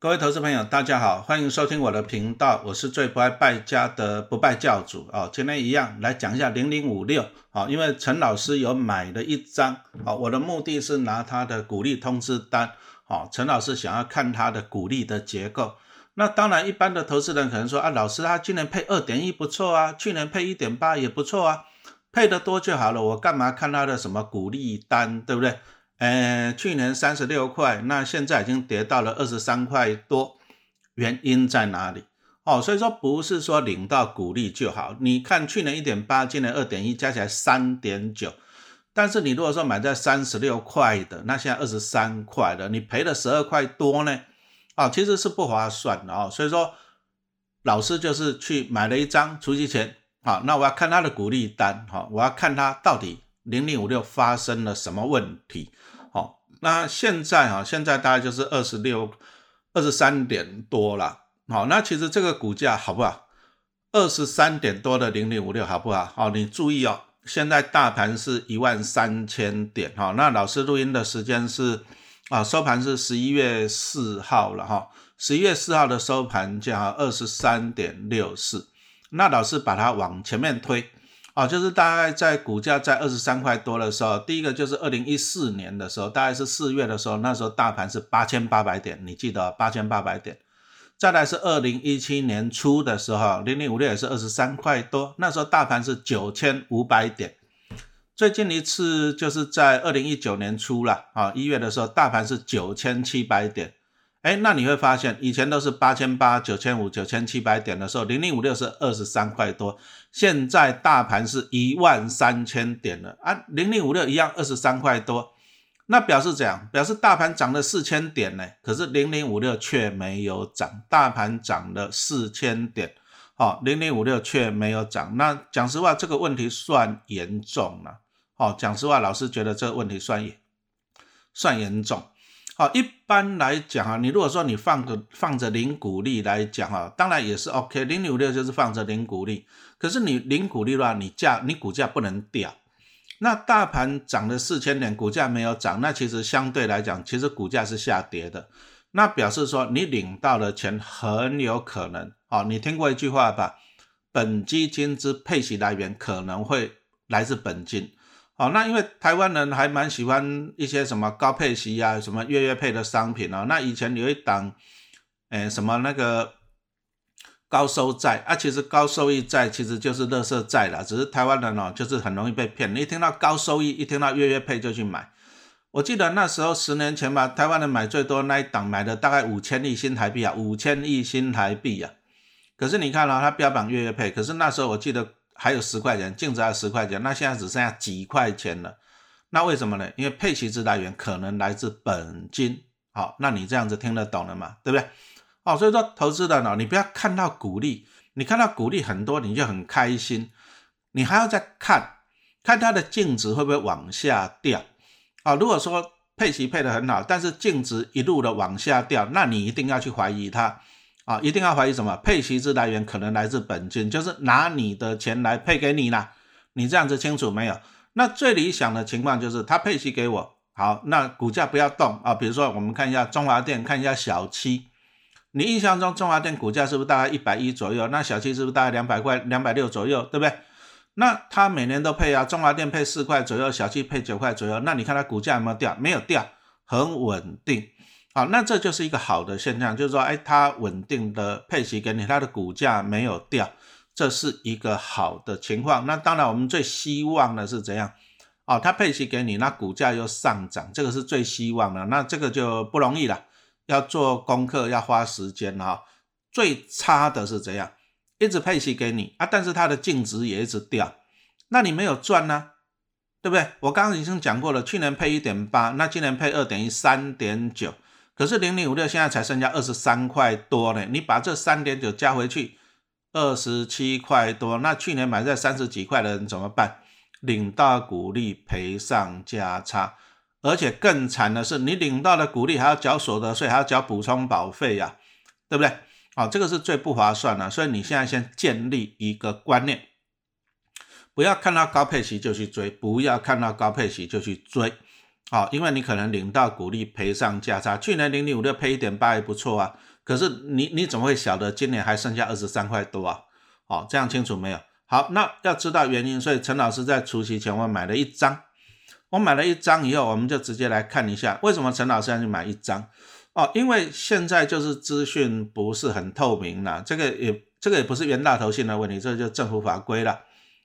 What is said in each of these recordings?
各位投资朋友，大家好，欢迎收听我的频道，我是最不爱败家的不败教主哦。今天一样来讲一下零零五六啊，因为陈老师有买了一张啊，我的目的是拿他的股利通知单啊，陈老师想要看他的股利的结构。那当然，一般的投资人可能说啊，老师他今年配二点一不错啊，去年配一点八也不错啊，配的多就好了，我干嘛看他的什么股利单，对不对？呃，去年三十六块，那现在已经跌到了二十三块多，原因在哪里？哦，所以说不是说领到股利就好。你看去年一点八，今年二点一，加起来三点九。但是你如果说买在三十六块的，那现在二十三块的，你赔了十二块多呢？啊，其实是不划算的哦。所以说，老师就是去买了一张除息钱，好，那我要看他的股利单，好，我要看他到底。零零五六发生了什么问题？好，那现在哈，现在大概就是二十六、二十三点多了。好，那其实这个股价好不好？二十三点多的零零五六好不好？好，你注意哦，现在大盘是一万三千点。哈，那老师录音的时间是啊，收盘是十一月四号了哈，十一月四号的收盘价二十三点六四。那老师把它往前面推。啊，就是大概在股价在二十三块多的时候，第一个就是二零一四年的时候，大概是四月的时候，那时候大盘是八千八百点，你记得八千八百点。再来是二零一七年初的时候，零零五六也是二十三块多，那时候大盘是九千五百点。最近一次就是在二零一九年初了，啊，一月的时候，大盘是九千七百点。哎，那你会发现，以前都是八千八、九千五、九千七百点的时候，零零五六是二十三块多，现在大盘是一万三千点了啊，零零五六一样二十三块多，那表示怎样？表示大盘涨了四千点呢，可是零零五六却没有涨，大盘涨了四千点，好，零零五六却没有涨，那讲实话，这个问题算严重了，哦，讲实话，老师觉得这个问题算严，算严重。好，一般来讲啊，你如果说你放个放着零股利来讲啊，当然也是 OK，零五六就是放着零股利。可是你零股利的话，你价你股价不能掉。那大盘涨了四千点，股价没有涨，那其实相对来讲，其实股价是下跌的。那表示说你领到的钱很有可能，哦，你听过一句话吧？本基金之配息来源可能会来自本金。哦，那因为台湾人还蛮喜欢一些什么高配息啊，什么月月配的商品哦。那以前有一档，哎，什么那个高收债啊，其实高收益债其实就是乐色债啦，只是台湾人哦，就是很容易被骗。你一听到高收益，一听到月月配就去买。我记得那时候十年前吧，台湾人买最多那一档买的大概五千亿新台币啊，五千亿新台币啊。可是你看了它标榜月月配，可是那时候我记得。还有十块钱，净值还有十块钱，那现在只剩下几块钱了。那为什么呢？因为配息之来源可能来自本金。好，那你这样子听得懂了吗？对不对？哦，所以说投资的呢，你不要看到股利，你看到股利很多你就很开心，你还要再看看它的净值会不会往下掉。啊，如果说配息配得很好，但是净值一路的往下掉，那你一定要去怀疑它。啊，一定要怀疑什么？配息之来源可能来自本金，就是拿你的钱来配给你啦。你这样子清楚没有？那最理想的情况就是他配息给我，好，那股价不要动啊。比如说我们看一下中华电，看一下小七，你印象中中华电股价是不是大概一百一左右？那小七是不是大概两百块、两百六左右？对不对？那他每年都配啊，中华电配四块左右，小七配九块左右。那你看它股价有没有掉？没有掉，很稳定。好，那这就是一个好的现象，就是说，哎，它稳定的配息给你，它的股价没有掉，这是一个好的情况。那当然，我们最希望的是怎样？哦，它配息给你，那股价又上涨，这个是最希望的。那这个就不容易了，要做功课，要花时间哈。最差的是怎样？一直配息给你啊，但是它的净值也一直掉，那你没有赚呢，对不对？我刚刚已经讲过了，去年配一点八，那今年配二点一，三点九。可是零零五六现在才剩下二十三块多呢，你把这三点九加回去，二十七块多。那去年买在三十几块的人怎么办？领到股利赔上价差，而且更惨的是，你领到的股利还要缴所得税，还要缴补充保费呀，对不对？好，这个是最不划算的。所以你现在先建立一个观念，不要看到高配息就去追，不要看到高配息就去追。啊，因为你可能领到股利赔上价差，去年零零五六赔一点八也不错啊，可是你你怎么会晓得今年还剩下二十三块多啊？哦，这样清楚没有？好，那要知道原因，所以陈老师在除夕前我买了一张，我买了一张以后，我们就直接来看一下为什么陈老师要去买一张哦，因为现在就是资讯不是很透明了，这个也这个也不是袁大头性的问题，这就是政府法规了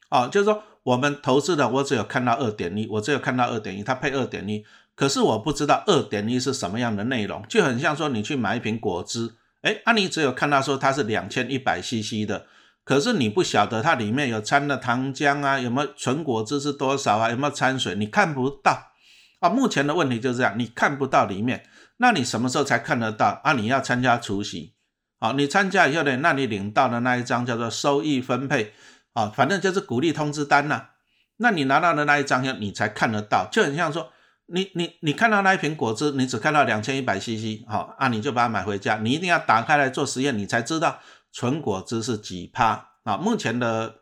哦，就是说我们投资的我只有看到二点一，我只有看到二点一，它配二点一，可是我不知道二点一是什么样的内容，就很像说你去买一瓶果汁，哎，啊你只有看到说它是两千一百 CC 的。可是你不晓得它里面有掺的糖浆啊，有没有纯果汁是多少啊，有没有掺水，你看不到啊。目前的问题就是这样，你看不到里面，那你什么时候才看得到啊？你要参加除夕，好，你参加以后呢，那你领到的那一张叫做收益分配，啊，反正就是鼓励通知单呐。那你拿到的那一张你才看得到，就很像说，你你你看到那一瓶果汁，你只看到两千一百 CC，好啊，你就把它买回家，你一定要打开来做实验，你才知道。纯果汁是几趴啊？目前的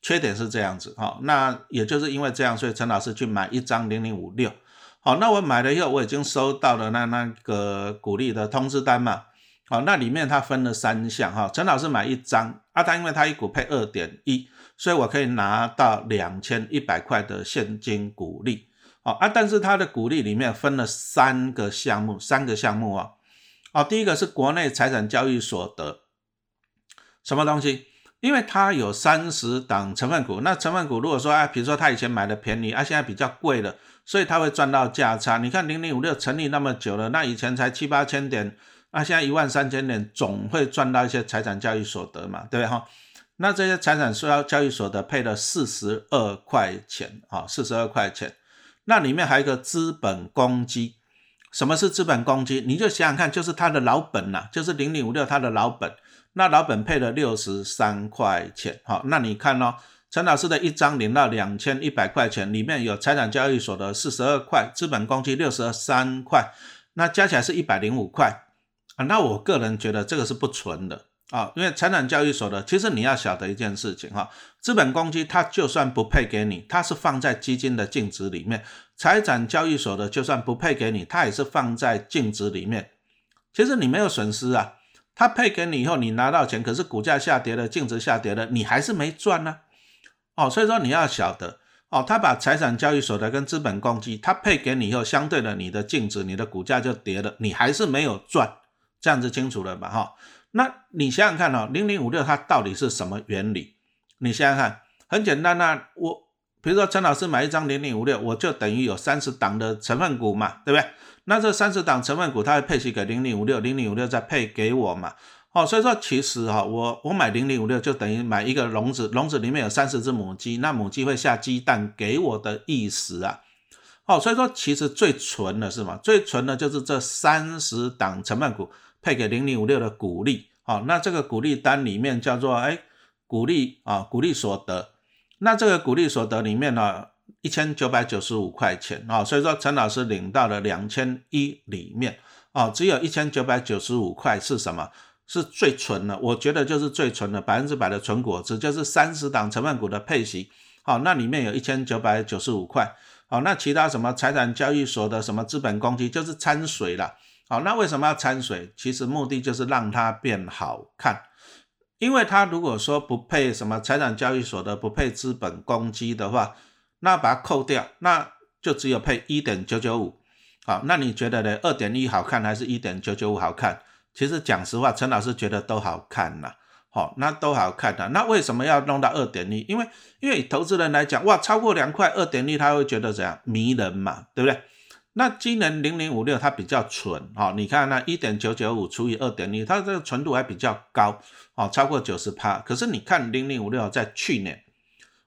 缺点是这样子哈，那也就是因为这样，所以陈老师去买一张零零五六。好，那我买了以后，我已经收到了那那个鼓励的通知单嘛。好，那里面它分了三项哈。陈老师买一张，啊，他因为他一股配二点一，所以我可以拿到两千一百块的现金股利。好啊，但是它的股利里面分了三个项目，三个项目啊。好，第一个是国内财产交易所得。什么东西？因为它有三十档成分股，那成分股如果说啊，比如说他以前买的便宜啊，现在比较贵了，所以他会赚到价差。你看零零五六成立那么久了，那以前才七八千点，那现在一万三千点，总会赚到一些财产交易所得嘛，对不对哈？那这些财产交交易所得配了四十二块钱啊，四十二块钱，那里面还有一个资本公积。什么是资本公积？你就想想看，就是他的老本呐，就是零零五六他的老本。那老本配了六十三块钱，好，那你看哦，陈老师的一张领到两千一百块钱，里面有财产交易所的四十二块，资本公积六十三块，那加起来是一百零五块啊。那我个人觉得这个是不纯的啊，因为财产交易所的，其实你要晓得一件事情哈，资本公积它就算不配给你，它是放在基金的净值里面，财产交易所的就算不配给你，它也是放在净值里面，其实你没有损失啊。他配给你以后，你拿到钱，可是股价下跌了，净值下跌了，你还是没赚呢。哦，所以说你要晓得，哦，他把财产交易所的跟资本公积，他配给你以后，相对的你的净值、你的股价就跌了，你还是没有赚，这样子清楚了吧？哈，那你想想看哦，零零五六它到底是什么原理？你想想看，很简单呐，我比如说陈老师买一张零零五六，我就等于有三十档的成分股嘛，对不对？那这三十档成分股，它会配息给零零五六，零零五六再配给我嘛？哦，所以说其实哈，我我买零零五六就等于买一个笼子，笼子里面有三十只母鸡，那母鸡会下鸡蛋给我的意思啊。哦，所以说其实最纯的是嘛，最纯的就是这三十档成分股配给零零五六的股利。哦，那这个股利单里面叫做哎股利啊，股利所得。那这个股利所得里面呢？一千九百九十五块钱啊，所以说陈老师领到了两千一里面啊，只有一千九百九十五块是什么？是最纯的，我觉得就是最纯的百分之百的纯果汁，就是三十档成分股的配息。好，那里面有一千九百九十五块。好，那其他什么财产交易所的什么资本公积就是掺水了。好，那为什么要掺水？其实目的就是让它变好看，因为它如果说不配什么财产交易所的，不配资本公积的话。那把它扣掉，那就只有配一点九九五，好，那你觉得呢？二点一好看还是一点九九五好看？其实讲实话，陈老师觉得都好看呐，好，那都好看的。那为什么要弄到二点一？因为因为投资人来讲，哇，超过两块二点一，他会觉得怎样迷人嘛，对不对？那今年零零五六它比较纯，哈，你看那一点九九五除以二点一，它这个纯度还比较高，哦，超过九十趴。可是你看零零五六在去年。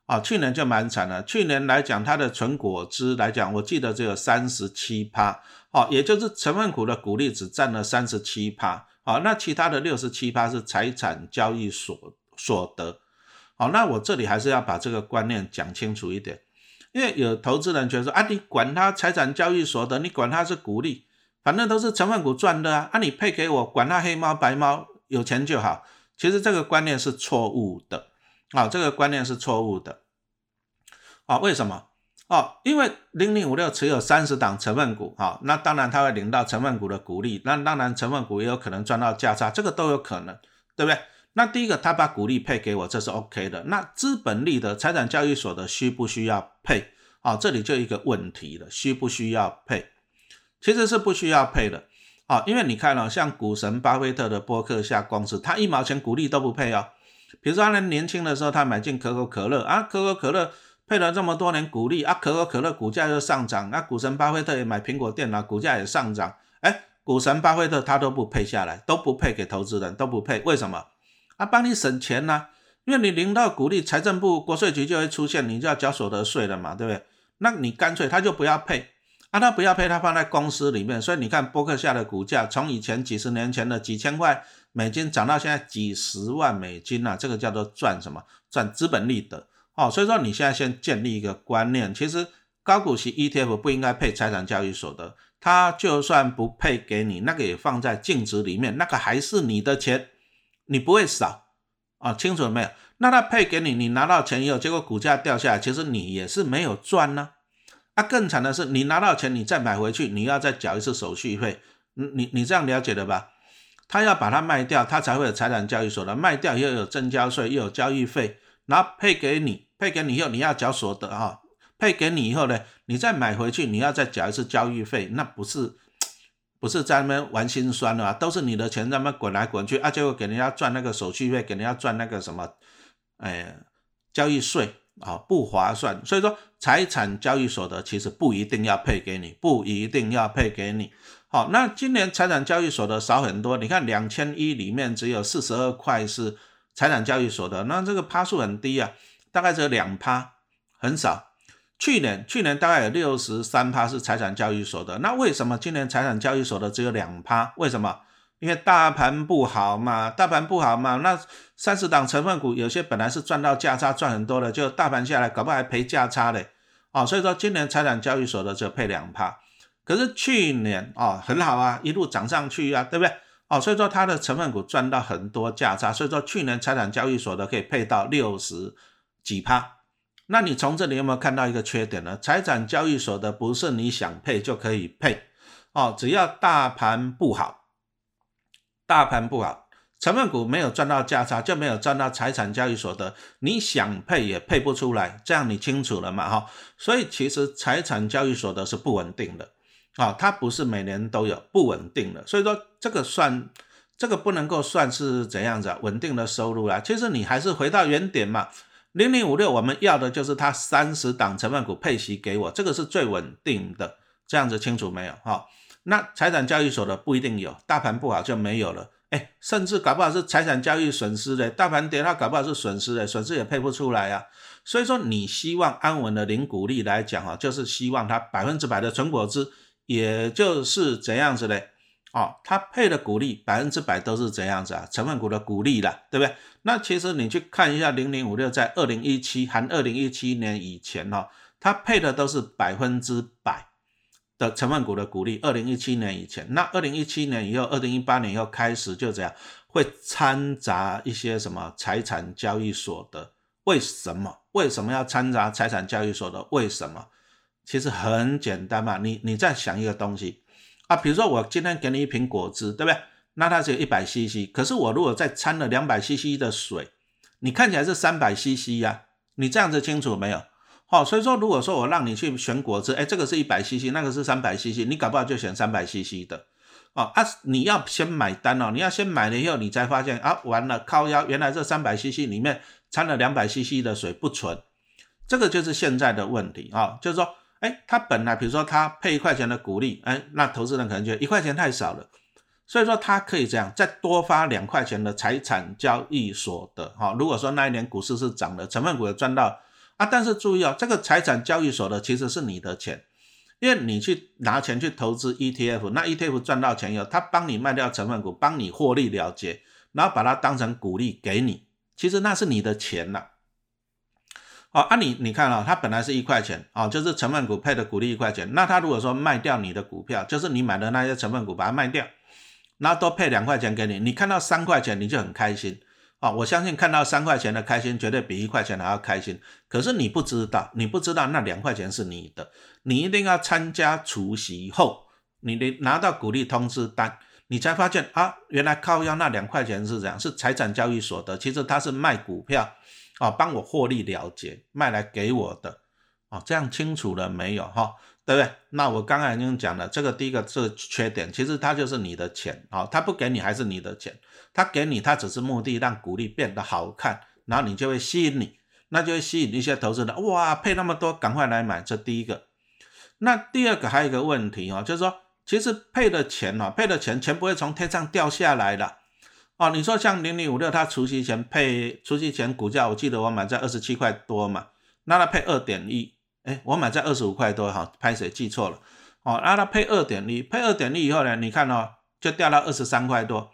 啊，去年就蛮惨了。去年来讲，它的纯果汁来讲，我记得只有三十七趴，哦，也就是成分股的股利只占了三十七趴，好，那其他的六十七趴是财产交易所所得，好，那我这里还是要把这个观念讲清楚一点，因为有投资人觉得说，啊，你管它财产交易所得，你管它是股利，反正都是成分股赚的啊，啊，你配给我，管它黑猫白猫，有钱就好。其实这个观念是错误的，啊，这个观念是错误的。啊，为什么？哦，因为零零五六持有三十档成分股，啊，那当然他会领到成分股的股利，那当然成分股也有可能赚到价差，这个都有可能，对不对？那第一个，他把股利配给我，这是 OK 的。那资本利的财产交易所的需不需要配？啊，这里就一个问题了，需不需要配？其实是不需要配的，啊，因为你看了，像股神巴菲特的波克夏公司，他一毛钱股利都不配哦。比如说他年轻的时候，他买进可口可乐啊，可口可乐配了这么多年股利啊，可口可乐股价又上涨，那股神巴菲特也买苹果电脑，股价也上涨，哎，股神巴菲特他都不配下来，都不配给投资人，都不配，为什么？啊，帮你省钱呐，因为你领到股利，财政部国税局就会出现，你就要交所得税了嘛，对不对？那你干脆他就不要配，啊，他不要配，他放在公司里面，所以你看波克夏的股价从以前几十年前的几千块美金涨到现在几十万美金啊，这个叫做赚什么？赚资本利得哦。所以说你现在先建立一个观念，其实高股息 ETF 不应该配财产交易所得，它就算不配给你，那个也放在净值里面，那个还是你的钱。你不会少啊？清楚了没有？那他配给你，你拿到钱以后，结果股价掉下来，其实你也是没有赚呢。啊，更惨的是，你拿到钱，你再买回去，你要再缴一次手续费。你你你这样了解的吧？他要把它卖掉，他才会有财产交易所的卖掉，又有增交税，又有交易费，然后配给你，配给你以后，你要缴所得哈。配给你以后呢，你再买回去，你要再缴一次交易费，那不是？不是在那边玩心酸的啊，都是你的钱在那边滚来滚去啊，结果给人家赚那个手续费，给人家赚那个什么，哎，交易税啊，不划算。所以说，财产交易所得其实不一定要配给你，不一定要配给你。好，那今年财产交易所得少很多，你看两千一里面只有四十二块是财产交易所得，那这个趴数很低啊，大概只有两趴，很少。去年去年大概有六十三趴是财产交易所的，那为什么今年财产交易所的只有两趴？为什么？因为大盘不好嘛，大盘不好嘛，那三十档成分股有些本来是赚到价差赚很多的，就大盘下来搞不好还赔价差嘞，哦，所以说今年财产交易所的只有配两趴，可是去年哦很好啊，一路涨上去啊，对不对？哦，所以说它的成分股赚到很多价差，所以说去年财产交易所的可以配到六十几趴。那你从这里有没有看到一个缺点呢？财产交易所的不是你想配就可以配哦，只要大盘不好，大盘不好，成分股没有赚到价差，就没有赚到财产交易所得，你想配也配不出来，这样你清楚了嘛？哈，所以其实财产交易所得是不稳定的啊，它不是每年都有不稳定的，所以说这个算这个不能够算是怎样子啊？稳定的收入啦，其实你还是回到原点嘛。零零五六，我们要的就是它三十档成分股配息给我，这个是最稳定的，这样子清楚没有？哈，那财产交易所的不一定有，大盘不好就没有了，哎，甚至搞不好是财产交易损失的，大盘跌它搞不好是损失的，损失也配不出来呀。所以说，你希望安稳的零股利来讲哈，就是希望它百分之百的存果资，也就是怎样子嘞？哦，它配的股利百分之百都是这样子啊，成分股的股利了，对不对？那其实你去看一下零零五六，在二零一七含二零一七年以前哈，它配的都是百分之百的成分股的股利。二零一七年以前，那二零一七年以后，二零一八年以后开始就这样，会掺杂一些什么财产交易所的？为什么？为什么要掺杂财产交易所的？为什么？其实很简单嘛，你你再想一个东西。啊，比如说我今天给你一瓶果汁，对不对？那它只有一百 CC，可是我如果再掺了两百 CC 的水，你看起来是三百 CC 呀？你这样子清楚没有？好，所以说如果说我让你去选果汁，哎，这个是一百 CC，那个是三百 CC，你搞不好就选三百 CC 的。哦，啊，你要先买单哦，你要先买了以后，你才发现啊，完了，靠腰，原来这三百 CC 里面掺了两百 CC 的水不纯，这个就是现在的问题啊，就是说。哎，他本来比如说他配一块钱的股利，哎，那投资人可能觉得一块钱太少了，所以说他可以这样再多发两块钱的财产交易所得，哈，如果说那一年股市是涨的，成分股也赚到啊，但是注意哦，这个财产交易所得其实是你的钱，因为你去拿钱去投资 ETF，那 ETF 赚到钱以后，他帮你卖掉成分股，帮你获利了结，然后把它当成股利给你，其实那是你的钱了。哦，啊你你看啊，它本来是一块钱，哦，就是成分股配的股利一块钱。那他如果说卖掉你的股票，就是你买的那些成分股，把它卖掉，然后多配两块钱给你，你看到三块钱你就很开心，啊，我相信看到三块钱的开心，绝对比一块钱还要开心。可是你不知道，你不知道那两块钱是你的，你一定要参加除息后，你得拿到鼓励通知单，你才发现啊，原来靠腰那两块钱是这样，是财产交易所得，其实他是卖股票啊，帮我获利了结，卖来给我的啊，这样清楚了没有哈？对不对？那我刚才已经讲了，这个第一个是缺点，其实它就是你的钱啊，他不给你还是你的钱，他给你他只是目的让股利变得好看，然后你就会吸引你，那就会吸引一些投资人，哇，配那么多，赶快来买，这第一个。那第二个还有一个问题哦，就是说，其实配的钱哦，配的钱钱不会从天上掉下来的哦。你说像零零五六，它除夕前配，除夕前股价我记得我买在二十七块多嘛，那它配二点一。哎，我买在二十五块多，哈，拍谁记错了？哦，然后它配二点一，配二点一以后呢，你看哦，就掉到二十三块多。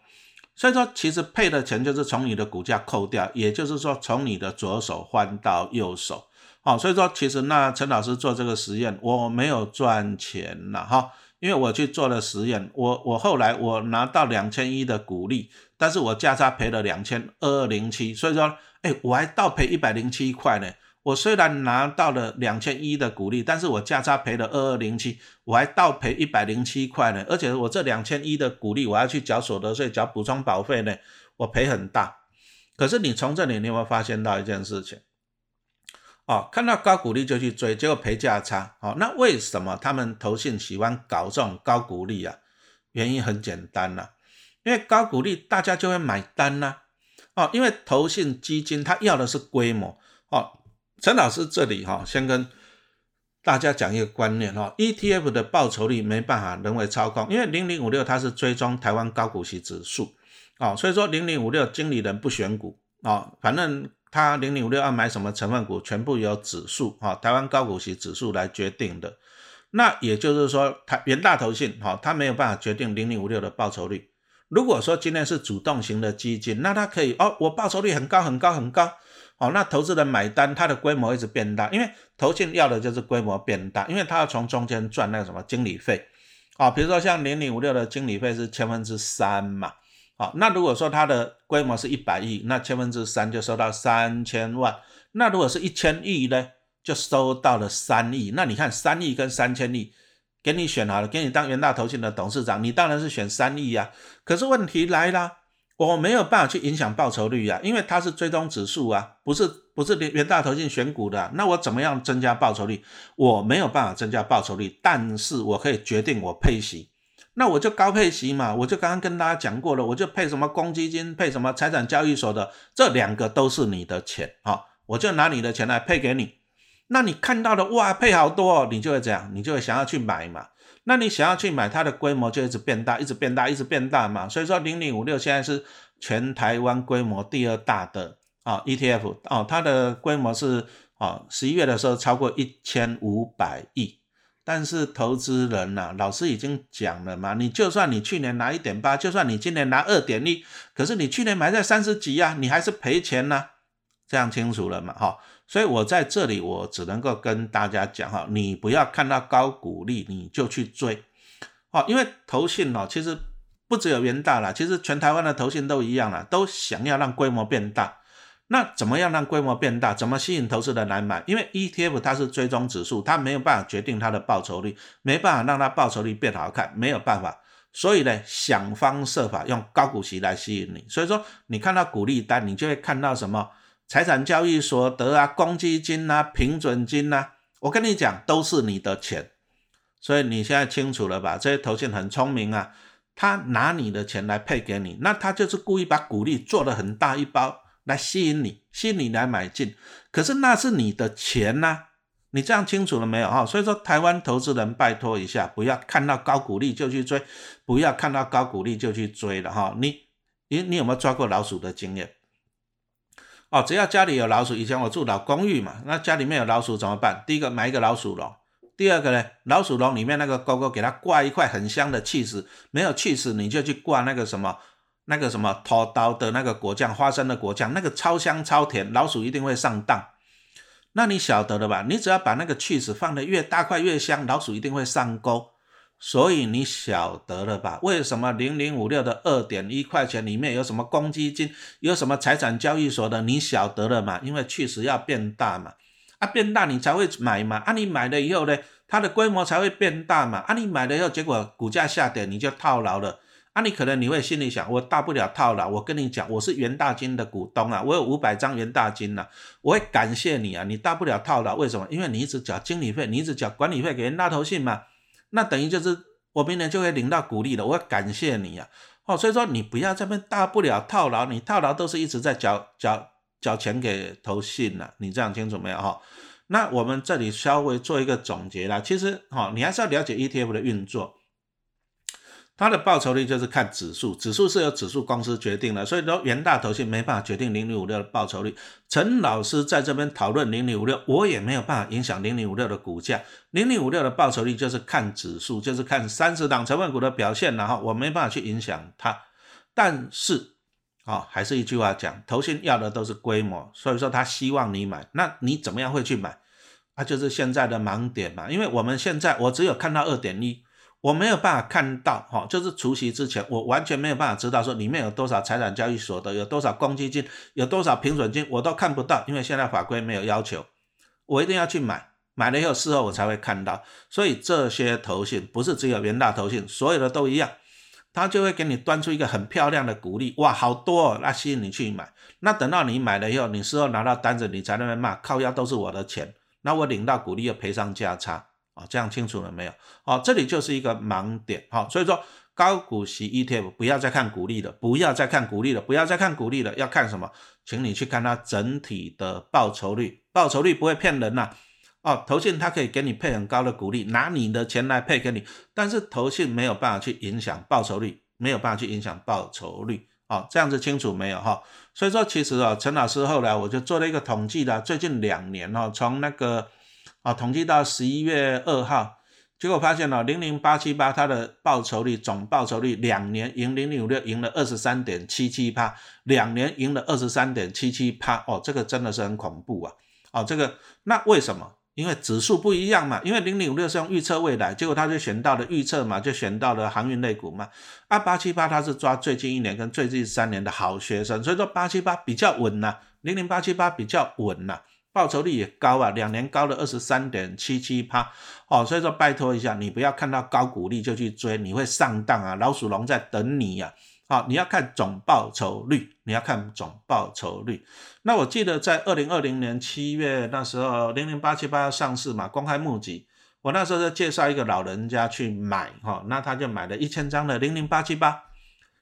所以说，其实配的钱就是从你的股价扣掉，也就是说从你的左手换到右手。好，所以说其实那陈老师做这个实验，我没有赚钱了哈，因为我去做了实验，我我后来我拿到两千一的股利，但是我价差赔了两千二二零七，所以说，哎，我还倒赔一百零七块呢。我虽然拿到了两千一的股利，但是我价差赔了二二零七，我还倒赔一百零七块呢。而且我这两千一的股利，我要去缴所得税、缴补充保费呢，我赔很大。可是你从这里你有没有发现到一件事情？哦，看到高股利就去追，结果赔价差。哦，那为什么他们投信喜欢搞这种高股利啊？原因很简单呐，因为高股利大家就会买单呐。哦，因为投信基金它要的是规模。哦。陈老师这里哈，先跟大家讲一个观念哈，ETF 的报酬率没办法人为操控，因为零零五六它是追踪台湾高股息指数哦，所以说零零五六经理人不选股啊，反正他零零五六要买什么成分股，全部由指数啊，台湾高股息指数来决定的。那也就是说，台元大投信哈，它没有办法决定零零五六的报酬率。如果说今天是主动型的基金，那它可以哦，我报酬率很高很高很高。哦，那投资人买单，它的规模一直变大，因为投信要的就是规模变大，因为它要从中间赚那个什么经理费。哦，比如说像零零五六的经理费是千分之三嘛，好，那如果说它的规模是一百亿，那千分之三就收到三千万。那如果是一千亿呢，就收到了三亿。那你看三亿跟三千亿，给你选好了，给你当元大投信的董事长，你当然是选三亿呀。可是问题来了。我没有办法去影响报酬率啊，因为它是追踪指数啊，不是不是元大投信选股的，那我怎么样增加报酬率？我没有办法增加报酬率，但是我可以决定我配息，那我就高配息嘛，我就刚刚跟大家讲过了，我就配什么公积金，配什么财产交易所的，这两个都是你的钱啊，我就拿你的钱来配给你，那你看到的哇配好多，哦你就会这样，你就会想要去买嘛。那你想要去买它的规模就一直变大，一直变大，一直变大嘛。所以说零零五六现在是全台湾规模第二大的啊 ETF 哦，它的规模是啊十一月的时候超过一千五百亿。但是投资人呐，老师已经讲了嘛，你就算你去年拿一点八，就算你今年拿二点一，可是你去年买在三十几呀，你还是赔钱呐。这样清楚了嘛？哈。所以我在这里，我只能够跟大家讲哈，你不要看到高股利你就去追，哦，因为投信哦，其实不只有元大啦，其实全台湾的投信都一样啦，都想要让规模变大。那怎么样让规模变大？怎么吸引投资人来买？因为 ETF 它是追踪指数，它没有办法决定它的报酬率，没办法让它报酬率变好看，没有办法。所以呢，想方设法用高股息来吸引你。所以说，你看到股利单，你就会看到什么？财产交易所得啊，公积金啊，平准金啊，我跟你讲，都是你的钱，所以你现在清楚了吧？这些投信很聪明啊，他拿你的钱来配给你，那他就是故意把股利做的很大一包来吸引你，吸引你来买进。可是那是你的钱呐，你这样清楚了没有哈？所以说，台湾投资人拜托一下，不要看到高股利就去追，不要看到高股利就去追了哈。你你你有没有抓过老鼠的经验？哦，只要家里有老鼠，以前我住老公寓嘛，那家里面有老鼠怎么办？第一个买一个老鼠笼，第二个呢，老鼠笼里面那个钩钩给它挂一块很香的气死，没有气死你就去挂那个什么那个什么拖刀的那个果酱，花生的果酱，那个超香超甜，老鼠一定会上当。那你晓得了吧？你只要把那个气死放的越大块越香，老鼠一定会上钩。所以你晓得了吧？为什么零零五六的二点一块钱里面有什么公积金，有什么财产交易所的？你晓得了嘛？因为确实要变大嘛，啊变大你才会买嘛，啊你买了以后呢，它的规模才会变大嘛，啊你买了以后结果股价下跌你就套牢了，啊你可能你会心里想，我大不了套牢，我跟你讲，我是元大金的股东啊，我有五百张元大金呐，我会感谢你啊，你大不了套牢，为什么？因为你一直缴经理费，你一直缴管理费给人大投信嘛。那等于就是我明年就会领到股利了，我要感谢你啊，哦，所以说你不要这边大不了套牢，你套牢都是一直在缴缴缴钱给投信了，你这样清楚没有哈？那我们这里稍微做一个总结啦，其实哈，你还是要了解 ETF 的运作。它的报酬率就是看指数，指数是由指数公司决定的，所以说元大投信没办法决定零零五六的报酬率。陈老师在这边讨论零零五六，我也没有办法影响零零五六的股价。零零五六的报酬率就是看指数，就是看三十档成分股的表现，然后我没办法去影响它。但是，啊，还是一句话讲，投信要的都是规模，所以说他希望你买，那你怎么样会去买？啊，就是现在的盲点嘛，因为我们现在我只有看到二点一。我没有办法看到，哈，就是除夕之前，我完全没有办法知道说里面有多少财产交易所得，有多少公积金，有多少平准金，我都看不到，因为现在法规没有要求，我一定要去买，买了以后事后我才会看到。所以这些投信不是只有元大投信，所有的都一样，他就会给你端出一个很漂亮的股利，哇，好多，哦，那吸引你去买。那等到你买了以后，你事后拿到单子，你才那边骂，靠腰都是我的钱，那我领到股利又赔上价差。啊，这样清楚了没有？好，这里就是一个盲点。好，所以说高股息 ETF 不要再看股利了，不要再看股利了，不要再看股利了，要看什么？请你去看它整体的报酬率，报酬率不会骗人呐。哦，投信它可以给你配很高的股利，拿你的钱来配给你，但是投信没有办法去影响报酬率，没有办法去影响报酬率。好，这样子清楚没有？哈，所以说其实啊，陈老师后来我就做了一个统计的，最近两年哦，从那个。啊，统计到十一月二号，结果发现了零零八七八它的报酬率总报酬率两年赢零零五六赢了二十三点七七趴，两年赢了二十三点七七趴，哦，这个真的是很恐怖啊！哦，这个那为什么？因为指数不一样嘛，因为零零五六是用预测未来，结果他就选到了预测嘛，就选到了航运类股嘛。啊，八七八它是抓最近一年跟最近三年的好学生，所以说八七八比较稳呐，零零八七八比较稳呐。报酬率也高啊，两年高了二十三点七七趴哦，所以说拜托一下，你不要看到高股利就去追，你会上当啊！老鼠笼在等你呀！好，你要看总报酬率，你要看总报酬率。那我记得在二零二零年七月那时候，零零八七八要上市嘛，公开募集，我那时候就介绍一个老人家去买哈，那他就买了一千张的零零八七八，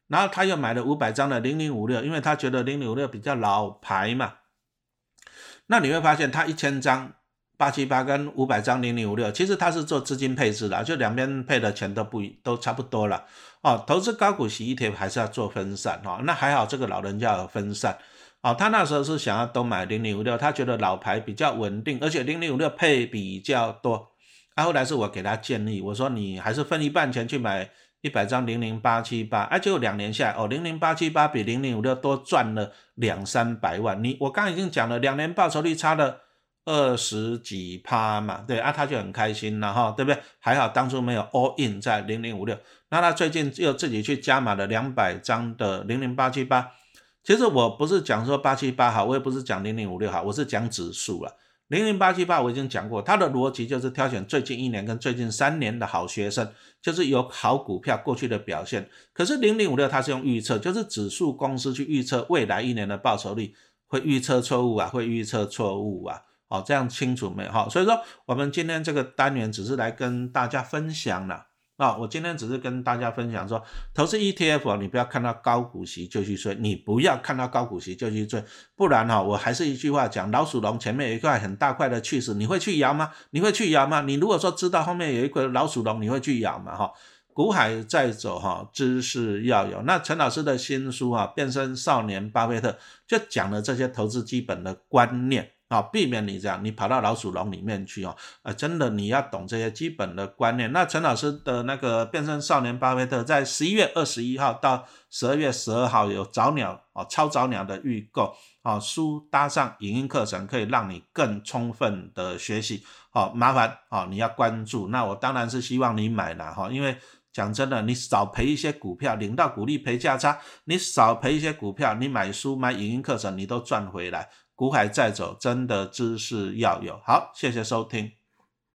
然后他又买了五百张的零零五六，因为他觉得零零五六比较老牌嘛。那你会发现，它一千张八七八跟五百张零零五六，其实它是做资金配置的，就两边配的钱都不都差不多了哦。投资高股息 ETF 还是要做分散哦。那还好，这个老人家有分散哦。他那时候是想要都买零零五六，他觉得老牌比较稳定，而且零零五六配比较多。啊，后来是我给他建议，我说你还是分一半钱去买。一百张零零八七八，哎，就两年下来哦，零零八七八比零零五六多赚了两三百万。你我刚已经讲了，两年报酬率差了二十几趴嘛，对啊，他就很开心了哈，对不对？还好当初没有 all in 在零零五六，那他最近又自己去加码了两百张的零零八七八。其实我不是讲说八七八好，我也不是讲零零五六好，我是讲指数了。零零八七八我已经讲过，它的逻辑就是挑选最近一年跟最近三年的好学生，就是有好股票过去的表现。可是零零五六它是用预测，就是指数公司去预测未来一年的报酬率，会预测错误啊，会预测错误啊。哦，这样清楚没有？哈，所以说我们今天这个单元只是来跟大家分享了。啊，我今天只是跟大家分享说，投资 ETF 你不要看到高股息就去追，你不要看到高股息就去追，不然哈，我还是一句话讲，老鼠笼前面有一块很大块的去势，你会去摇吗？你会去摇吗？你如果说知道后面有一块老鼠笼，你会去摇吗？哈，股海在走哈，知识要有。那陈老师的新书啊，变身少年巴菲特就讲了这些投资基本的观念啊，避免你这样，你跑到老鼠笼里面去哦。呃，真的你要懂这些基本的观念。那陈老师的那个变身少年巴菲特在十一月二十一号到十二月十二号有早鸟哦，超早鸟的预购哦，书搭上影音课程，可以让你更充分的学习。哦，麻烦哦，你要关注。那我当然是希望你买了哈，因为讲真的，你少赔一些股票，领到股利赔价差，你少赔一些股票，你买书买影音课程，你都赚回来。股海在走，真的知识要有。好，谢谢收听。